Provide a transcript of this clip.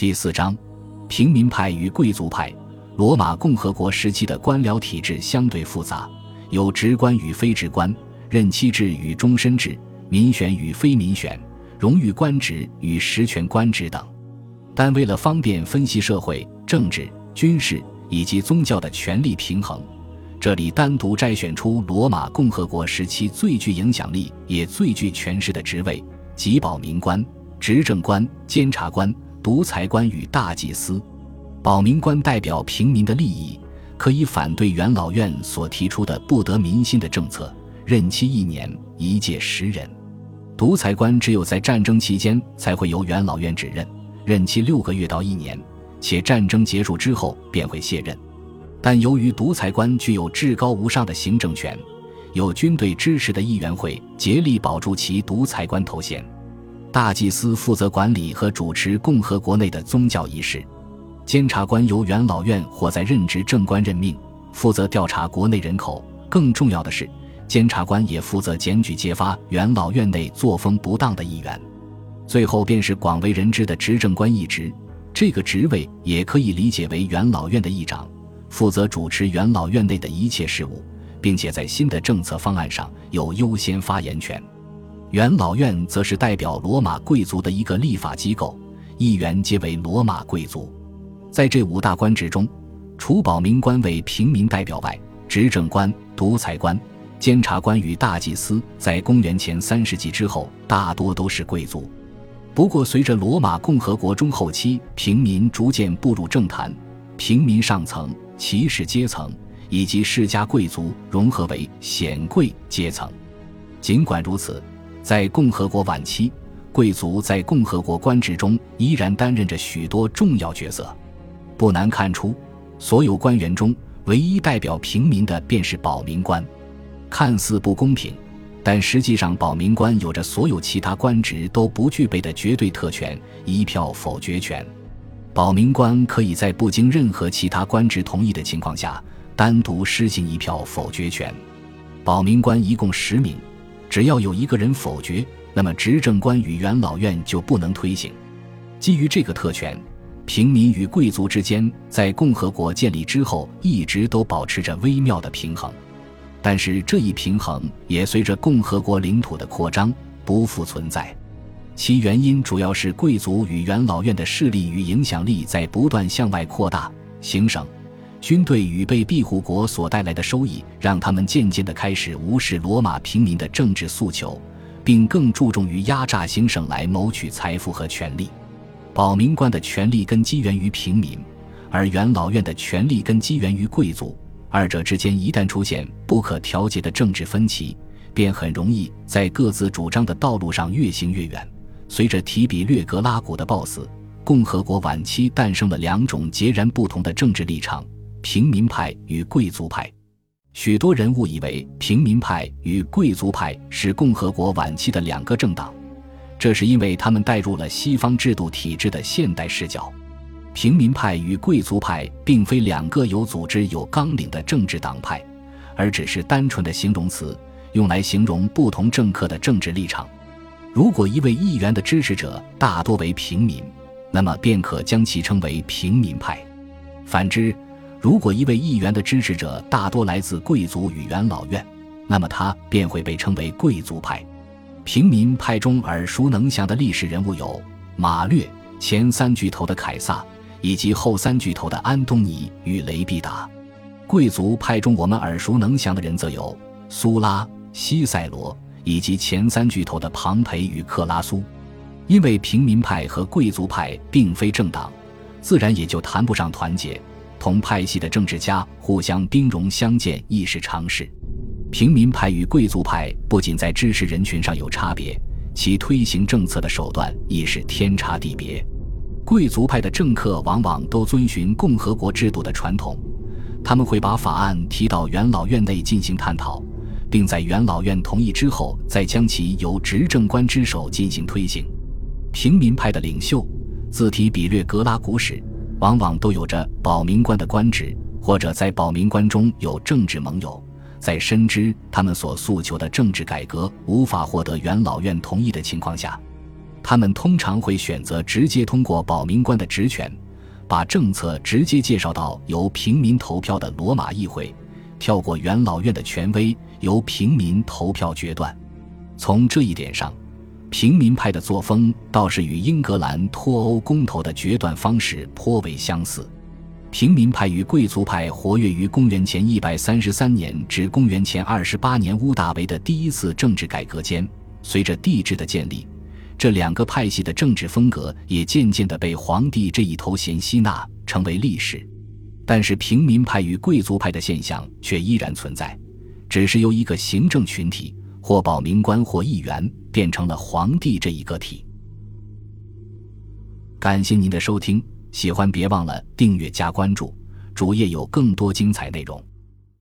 第四章，平民派与贵族派。罗马共和国时期的官僚体制相对复杂，有职官与非职官、任期制与终身制、民选与非民选、荣誉官职与实权官职等。但为了方便分析社会、政治、军事以及宗教的权力平衡，这里单独摘选出罗马共和国时期最具影响力也最具权势的职位，即保民官、执政官、监察官、独裁官与大祭司。保民官代表平民的利益，可以反对元老院所提出的不得民心的政策，任期一年，一届十人。独裁官只有在战争期间才会由元老院指任，任期六个月到一年，且战争结束之后便会卸任。但由于独裁官具有至高无上的行政权，有军队支持的议员会竭力保住其独裁官头衔。大祭司负责管理和主持共和国内的宗教仪式。监察官由元老院或在任职政官任命，负责调查国内人口。更重要的是，监察官也负责检举揭发元老院内作风不当的议员。最后便是广为人知的执政官一职，这个职位也可以理解为元老院的议长，负责主持元老院内的一切事务，并且在新的政策方案上有优先发言权。元老院则是代表罗马贵族的一个立法机构，议员皆为罗马贵族。在这五大官职中，除保民官为平民代表外，执政官、独裁官、监察官与大祭司在公元前三世纪之后大多都是贵族。不过，随着罗马共和国中后期平民逐渐步入政坛，平民上层、骑士阶层以及世家贵族融合为显贵阶层。尽管如此，在共和国晚期，贵族在共和国官职中依然担任着许多重要角色。不难看出，所有官员中唯一代表平民的便是保民官。看似不公平，但实际上保民官有着所有其他官职都不具备的绝对特权——一票否决权。保民官可以在不经任何其他官职同意的情况下，单独施行一票否决权。保民官一共十名，只要有一个人否决，那么执政官与元老院就不能推行。基于这个特权。平民与贵族之间在共和国建立之后一直都保持着微妙的平衡，但是这一平衡也随着共和国领土的扩张不复存在。其原因主要是贵族与元老院的势力与影响力在不断向外扩大。行省、军队与被庇护国所带来的收益，让他们渐渐地开始无视罗马平民的政治诉求，并更注重于压榨行省来谋取财富和权力。保民官的权力根基源于平民，而元老院的权力根基源于贵族。二者之间一旦出现不可调节的政治分歧，便很容易在各自主张的道路上越行越远。随着提比略格拉古的暴死，共和国晚期诞生了两种截然不同的政治立场：平民派与贵族派。许多人误以为平民派与贵族派是共和国晚期的两个政党。这是因为他们带入了西方制度体制的现代视角。平民派与贵族派并非两个有组织、有纲领的政治党派，而只是单纯的形容词，用来形容不同政客的政治立场。如果一位议员的支持者大多为平民，那么便可将其称为平民派；反之，如果一位议员的支持者大多来自贵族与元老院，那么他便会被称为贵族派。平民派中耳熟能详的历史人物有马略，前三巨头的凯撒，以及后三巨头的安东尼与雷必达；贵族派中我们耳熟能详的人则有苏拉、西塞罗，以及前三巨头的庞培与克拉苏。因为平民派和贵族派并非政党，自然也就谈不上团结，同派系的政治家互相兵戎相见亦是常事。平民派与贵族派不仅在知识人群上有差别，其推行政策的手段亦是天差地别。贵族派的政客往往都遵循共和国制度的传统，他们会把法案提到元老院内进行探讨，并在元老院同意之后，再将其由执政官之手进行推行。平民派的领袖自提比略格拉古史，往往都有着保民官的官职，或者在保民官中有政治盟友。在深知他们所诉求的政治改革无法获得元老院同意的情况下，他们通常会选择直接通过保民官的职权，把政策直接介绍到由平民投票的罗马议会，跳过元老院的权威，由平民投票决断。从这一点上，平民派的作风倒是与英格兰脱欧公投的决断方式颇为相似。平民派与贵族派活跃于公元前一百三十三年至公元前二十八年乌大维的第一次政治改革间，随着帝制的建立。这两个派系的政治风格也渐渐地被皇帝这一头衔吸纳，成为历史。但是，平民派与贵族派的现象却依然存在，只是由一个行政群体或保民官或议员变成了皇帝这一个体。感谢您的收听，喜欢别忘了订阅加关注，主页有更多精彩内容。